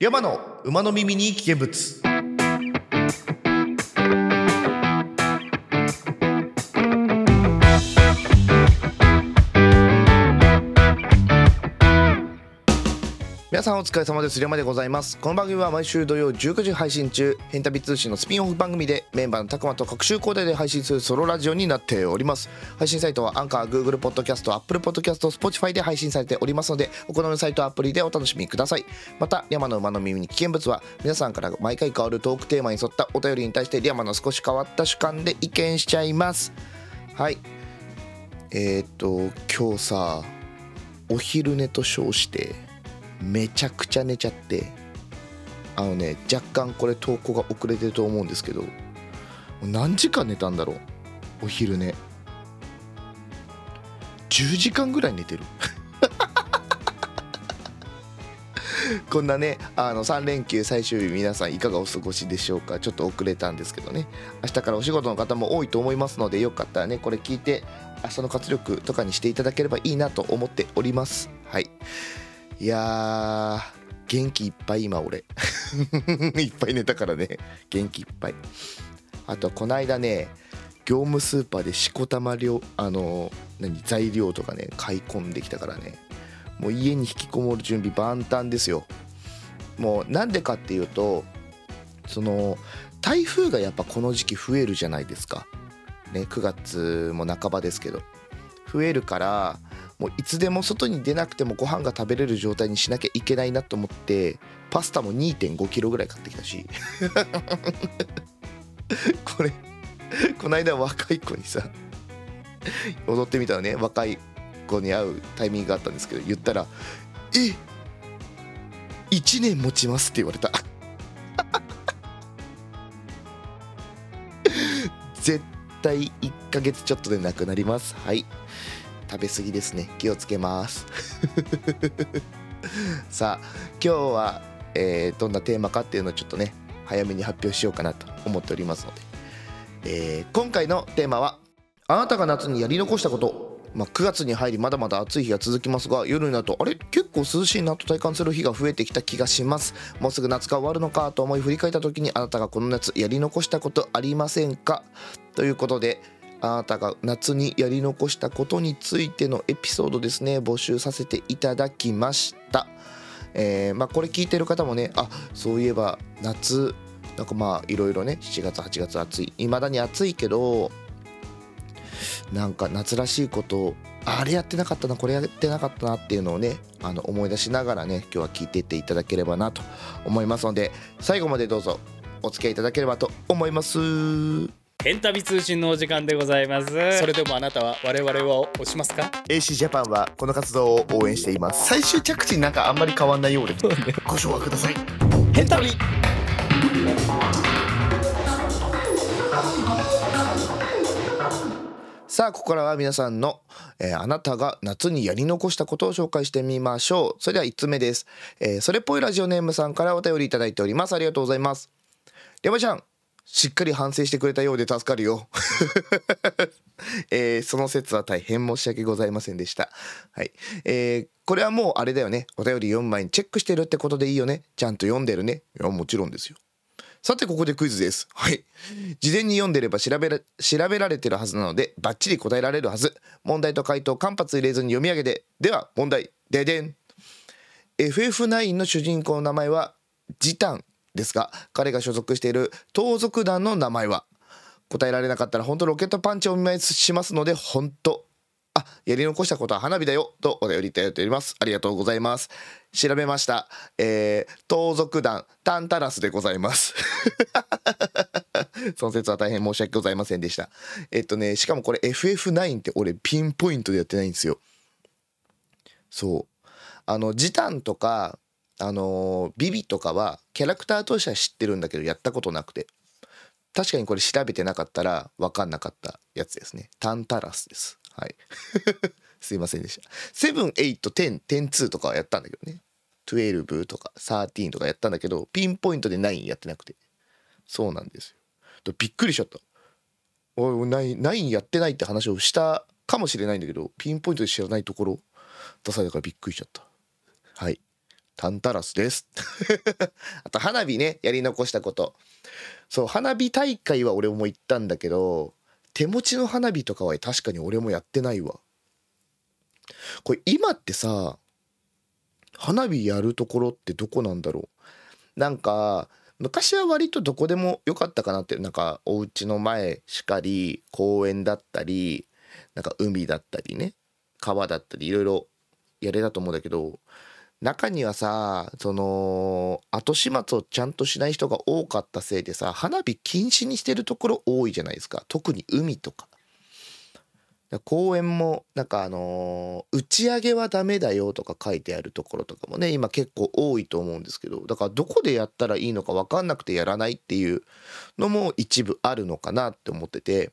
山の馬の耳に危険物。皆さんお疲れ様です。山でございます。この番組は毎週土曜19時配信中。ヘンタビ通信のスピンオフ番組でメンバーのたくまと各週交代で配信するソロラジオになっております。配信サイトはアンカー Google ポッドキャスト Apple ポッドキャスト Spotify で配信されておりますのでお好みのサイトアプリでお楽しみください。また山の馬の耳に危険物は皆さんから毎回変わるトークテーマに沿ったお便りに対して山の少し変わった主観で意見しちゃいます。はい。えー、っと今日さお昼寝と称してめちゃくちゃ寝ちゃってあのね若干これ投稿が遅れてると思うんですけど何時間寝たんだろうお昼寝。10時間ぐらい寝てる。こんなねあの3連休最終日皆さんいかがお過ごしでしょうかちょっと遅れたんですけどね。明日からお仕事の方も多いと思いますのでよかったらねこれ聞いて明日の活力とかにしていただければいいなと思っております。はい。いや元気いっぱい今俺。いっぱい寝たからね。元気いっぱい。あとはこの間ね業務スーパーでしこたま料あの何材料とかね買い込んできたからね。もう家に引きこもる準備万端ですよ。もうなんでかっていうとその台風がやっぱこの時期増えるじゃないですか。ね9月も半ばですけど。増えるからもういつでも外に出なくてもご飯が食べれる状態にしなきゃいけないなと思ってパスタも2 5キロぐらい買ってきたし。これこの間若い子にさ踊ってみたらね。若い子に会うタイミングがあったんですけど言ったら「え1年持ちます」って言われた。絶対1ヶ月ちょっとでなくなります。はい。食べ過ぎですね。気をつけます。さあ今日は、えー、どんなテーマかっていうのをちょっとね早めに発表しようかなと思っておりますので、えー、今回のテーマはあなたが夏にやり残したこと。まあ、9月に入りまだまだ暑い日が続きますが夜になるとあれ？結構涼しいなと体感する日が増えてきた気がします。もうすぐ夏が終わるのかと思い振り返った時にあなたがこの夏やり残したことありませんか？ということであなたが夏にやり残したことについてのエピソードですね。募集させていただきました、えー、まあ、これ聞いてる方もねあそういえば夏なんかまあいろいろね7月8月暑い。未だに暑いけどなんか夏らしいことあれやってなかったなこれやってなかったなっていうのをねあの思い出しながらね今日は聞いていっていただければなと思いますので最後までどうぞお付き合いいただければと思います。ヘンタビ通信のお時間でございます。それでもあなたは我々を押しますか？AC ジャパンはこの活動を応援しています。最終着地なんかあんまり変わんないようで。ご唱和ください。ヘンタビさあここからは皆さんの、えー、あなたが夏にやり残したことを紹介してみましょう。それでは1つ目です、えー、それっぽいラジオネームさんからお便りいただいております。ありがとうございます。山ちゃんしっかり反省してくれたようで助かるよ、えー、その説は大変申し訳ございませんでした。はい。えー、これはもうあれだよね。お便り読む前にチェックしてるってことでいいよね。ちゃんと読んでるね。いや、もちろんですよ。さてここでクイズです。はい。事前に読んでれば調べら調べられてるはずなのでバッチリ答えられるはず。問題と回答間髪入れずに読み上げて。では問題。ででん。FF9 の主人公の名前はジタンですが彼が所属している盗賊団の名前は答えられなかったら本当ロケットパンチをお見舞いしますので本当あやり残したことは花火だよとお便りいただいております。ありがとうございます。調べました。えー、盗賊団タンタラスでございます。その説は大変申し訳ございませんでした。えっとねしかもこれ FF9 って俺ピンポイントでやってないんですよ。そう。あのジタンとかあのビビとかはキャラクターとしては知ってるんだけどやったことなくて。確かにこれ調べてなかったら分かんなかったやつですね。タンタラスです。はい。すいませんでした。781010-2とかはやったんだけどね。12とか13とかやったんだけどピンポイントで9やってなくて。そうなんですよ。びっくりしちゃった。おい9やってないって話をしたかもしれないんだけどピンポイントで知らないところ出されたからびっくりしちゃった。はい。タンタラスです。あと花火ねやり残したこと。そう花火大会は俺も行ったんだけど手持ちの花火とかは確かに俺もやってないわ。これ今ってさ花火やるところってどこなんだろう？なんか昔は割とどこでもよかったかなってなんかお家の前しかり公園だったりなんか海だったりね川だったりいろいろやれたと思うんだけど中にはさその後始末をちゃんとしない人が多かったせいでさ花火禁止にしてるところ多いじゃないですか。特に海とか。公園もなんかあのー打ち上げはダメだよとか書いてあるところとかもね今結構多いと思うんですけどだからどこでやったらいいのか分かんなくてやらないっていうのも一部あるのかなって思ってて。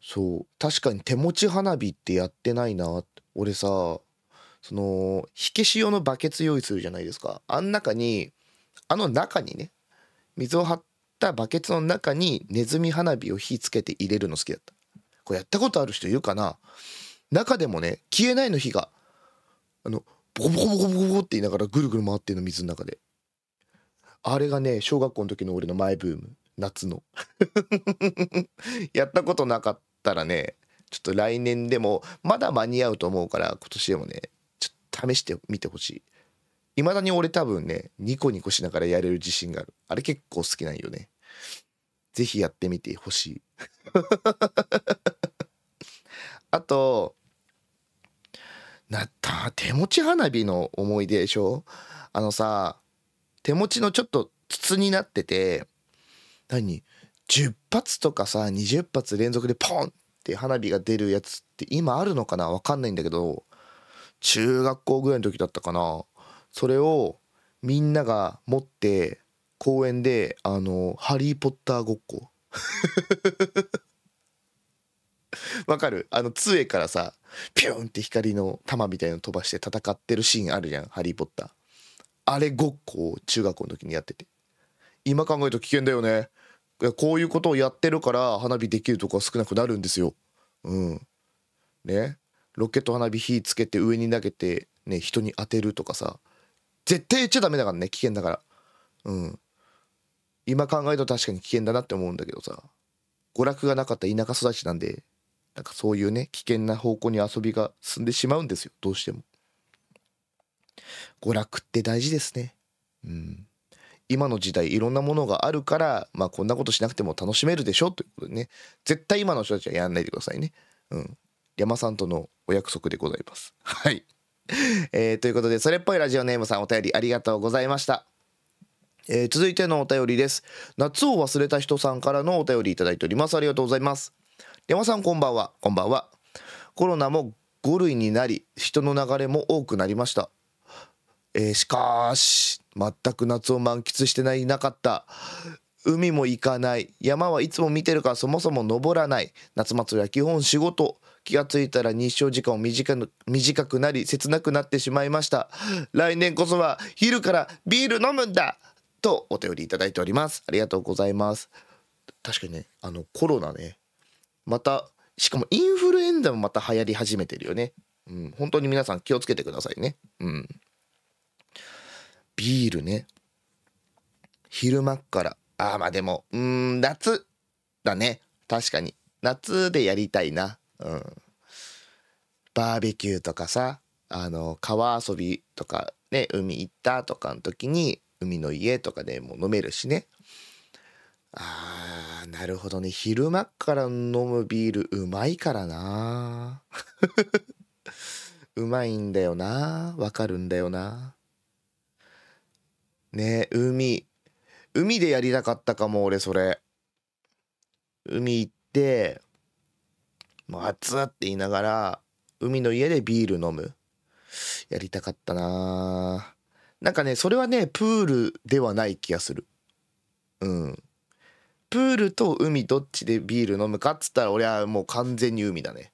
そう確かに手持ち花火ってやってないな俺さその火消し用のバケツ用意するじゃないですか。あん中にあの中にね水を張ったバケツの中にネズミ花火を火つけて入れるの好きだった。これやったことある人いるかな？中でもね消えないの火があのボコボコボコボコボコって言いながらぐるぐる回ってんの水の中で。あれがね小学校の時の俺のマイブーム。夏の。やったことなかったらねちょっと来年でもまだ間に合うと思うから今年でもね試してみてほしい。未だに俺多分ねニコニコしながらやれる自信がある。あれ結構好きなんよね。ぜひやってみてほしい。あとなった手持ち花火の思い出でしょ？あのさ手持ちのちょっと筒になってて何？10発とかさ20発連続でポンって花火が出るやつって今あるのかな？わかんないんだけど中学校ぐらいの時だったかな。それをみんなが持って公園であの「ハリー・ポッター」ごっこ。わかる？あの杖からさピュンって光の玉みたいの飛ばして戦ってるシーンあるじゃん「ハリー・ポッター」あれごっこを中学校の時にやってて。今考えると危険だよね。いやこういうことをやってるから花火できるとこは少なくなるんですよ。うん。ね。ロケット花火火つけて上に投げてね人に当てるとかさ絶対言っちゃダメだからね危険だから。うん。今考えると確かに危険だなって思うんだけどさ娯楽がなかった田舎育ちなんでなんかそういうね危険な方向に遊びが進んでしまうんですよどうしても。娯楽って大事ですね。うん。今の時代いろんなものがあるからまあこんなことしなくても楽しめるでしょということでね。絶対今の人たちはやんないでくださいね。うん。山さんとのお約束でございます。はい。えーということでそれっぽいラジオネームさんお便りありがとうございました。えー続いてのお便りです。夏を忘れた人さんからのお便りいただいております。ありがとうございます。山さんこんばんは。こんばんは。コロナも5類になり人の流れも多くなりました。えーしかし全く夏を満喫してないなかった。海も行かない。山はいつも見てるからそもそも登らない。夏祭りは基本仕事。気がついたら日照時間も短く短くなり切なくなってしまいました。来年こそは昼からビール飲むんだ！とお便りいただいております。ありがとうございます。確かにねあのコロナね。またしかもインフルエンザもまた流行り始めてるよね。うん本当に皆さん気をつけてくださいね。うん。ビールね。昼間っから。あーまあでもうーん夏だね。確かに。夏でやりたいな。うん。バーベキューとかさあの川遊びとかね海行ったとかの時に海の家とかでも飲めるしね。あーなるほどね。昼間から飲むビールうまいからな。うまいんだよな。わかるんだよな。ね海海でやりたかったかも俺それ。海行ってもう熱って言いながら海の家でビール飲む。やりたかったな。なんかねそれはねプールではない気がする。うん。プールと海どっちでビール飲むかっつったら俺はもう完全に海だね。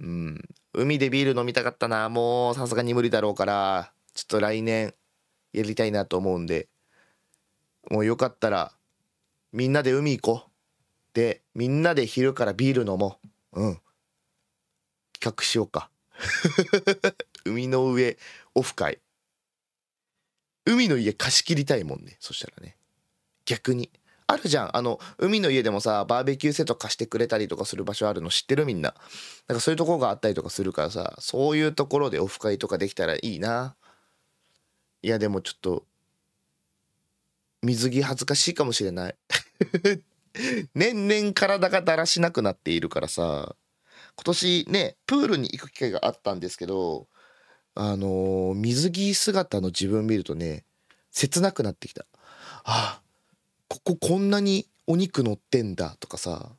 うん。海でビール飲みたかったな。もうさすがに無理だろうからちょっと来年やりたいなと思うんで。もうよかったらみんなで海行こう。でみんなで昼からビール飲もう。うん。企画しようか。海の上オフ会。海の家貸し切りたいもんね。そしたらね。逆に。あるじゃん。あの海の家でもさバーベキューセット貸してくれたりとかする場所あるの知ってるみんな。なんかそういうとこがあったりとかするからさそういうところでオフ会とかできたらいいな。いやでもちょっと水着恥ずかしいかもしれない。年々体がだらしなくなっているからさ今年ねプールに行く機会があったんですけどあのー水着姿の自分見るとね切なくなってきた。あこここんなにお肉乗ってんだとかさ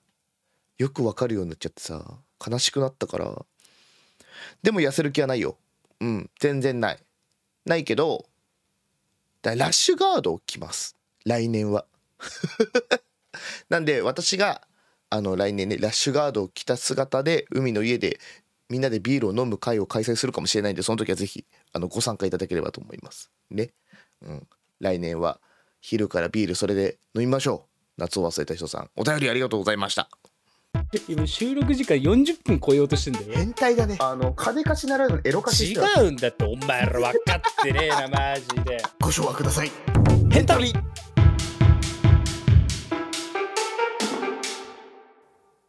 よくわかるようになっちゃってさ悲しくなったから。でも痩せる気はないよ。うん全然ない。ないけどだラッシュガードを着ます。来年は。なんで私があの来年ねラッシュガードを着た姿で海の家でみんなでビールを飲む会を開催するかもしれないんでその時はぜひあのご参加いただければと思います。ね。うん。来年は昼からビールそれで飲みましょう。夏を忘れた人さん。お便りありがとうございました。今収録時間40分超えようとしてんだよ。変態だね。あの金貸しならぬエロ貸し違うんだってお前ら分かってねえなマジで。ご唱和ください。ヘン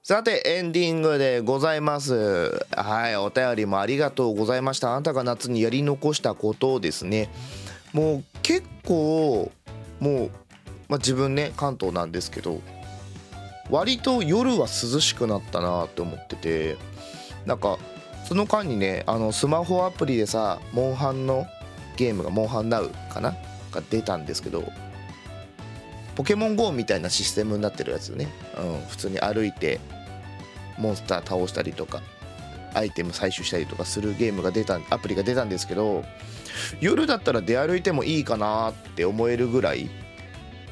さてエンディングでございます。はいお便りもありがとうございました。あなたが夏にやり残したことをですね。もう結構もう、まあ、自分ね関東なんですけど割と夜は涼しくなったなって思っててなんかその間にねあのスマホアプリでさモンハンのゲームがモンハンナウかな？が出たんですけどポケモン GO みたいなシステムになってるやつね、うん、普通に歩いてモンスター倒したりとかアイテム採取したりとかするゲームが出たアプリが出たんですけど夜だったら出歩いてもいいかなって思えるぐらい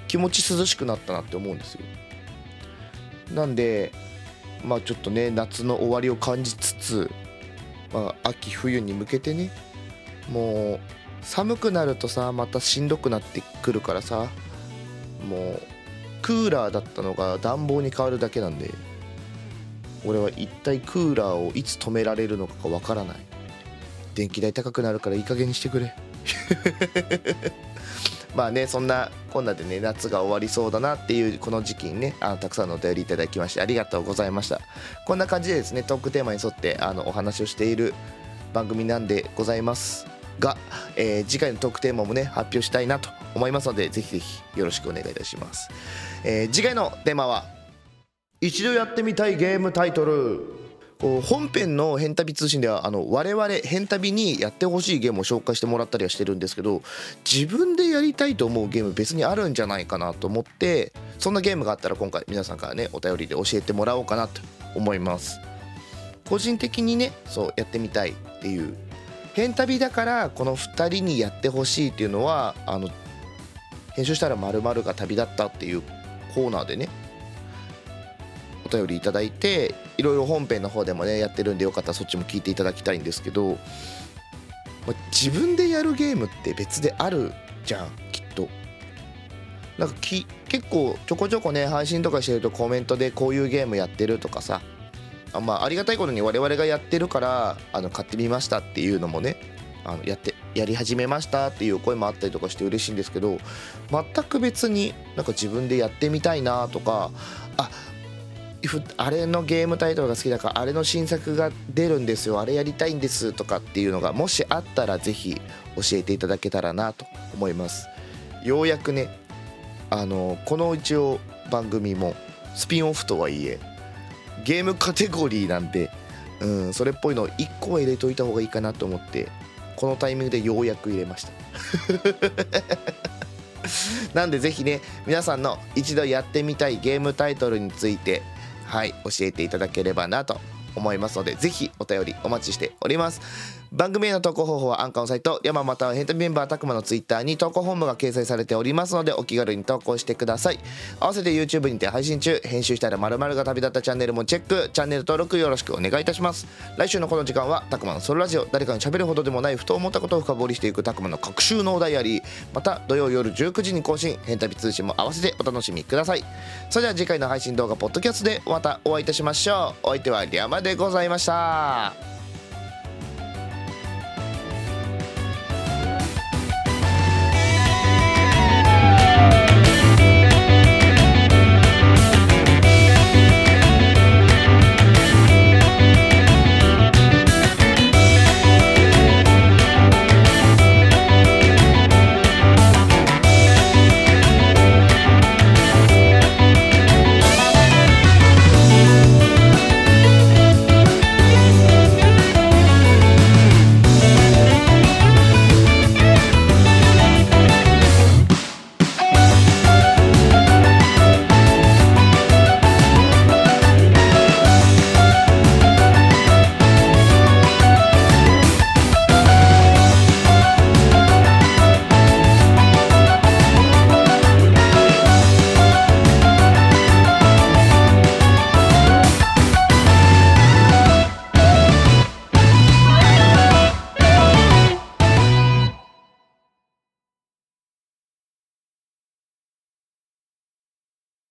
気持ち涼しくなったなって思うんですよ。なんでまあちょっとね夏の終わりを感じつつ、まあ、秋冬に向けてねもう寒くなるとさまたしんどくなってくるからさもうクーラーだったのが暖房に変わるだけなんで俺は一体クーラーをいつ止められるのかがわからない。電気代高くなるからいい加減にしてくれ。まあねそんなこんなでね夏が終わりそうだなっていうこの時期にねあのたくさんのお便りいただきましてありがとうございました。こんな感じでですねトークテーマに沿ってあのお話をしている番組なんでございますが、えー次回のトークテーマもね発表したいなと思いますのでぜひぜひよろしくお願いいたします、えー次回のテーマは一度やってみたいゲームタイトル。本編の「変旅通信」ではあの我々変旅にやってほしいゲームを紹介してもらったりはしてるんですけど自分でやりたいと思うゲーム別にあるんじゃないかなと思ってそんなゲームがあったら今回皆さんからねお便りで教えてもらおうかなと思います。個人的にねそうやってみたいっていう。変旅だからこの2人にやってほしいっていうのはあの編集したら〇〇が旅立ったっていうコーナーでね便りいただいていろいろ本編の方でもねやってるんでよかったらそっちも聞いていただきたいんですけど、まあ自分でやるゲームって別であるじゃんきっと。なんかき結構ちょこちょこね配信とかしてるとコメントでこういうゲームやってるとかさあ,、まあ、ありがたいことに我々がやってるからあの買ってみましたっていうのもねあのやってやり始めましたっていう声もあったりとかして嬉しいんですけど全く別になんか自分でやってみたいなとかああれのゲームタイトルが好きだからあれの新作が出るんですよ。あれやりたいんですとかっていうのがもしあったらぜひ教えていただけたらなと思います。ようやくねあのこの一応番組もスピンオフとはいえゲームカテゴリーなんで、うん、それっぽいのを1個は入れといた方がいいかなと思ってこのタイミングでようやく入れました。なんでぜひね皆さんの一度やってみたいゲームタイトルについてはい教えていただければなと思いますのでぜひお便りお待ちしております。番組への投稿方法はアンカーのサイト山またはヘンタメンバーたくまのツイッターに投稿本部が掲載されておりますのでお気軽に投稿してください。合わせて YouTube にて配信中編集したら〇〇が旅立ったチャンネルもチェック。チャンネル登録よろしくお願いいたします。来週のこの時間はたくまのソロラジオ。誰かに喋るほどでもないふと思ったことを深掘りしていくたくまの各週のダイアリーまた土曜夜19時に更新変旅通信も合わせてお楽しみください。それでは次回の配信動画ポッドキャストでまたお会いいたしましょう。お相手はリャマでございました。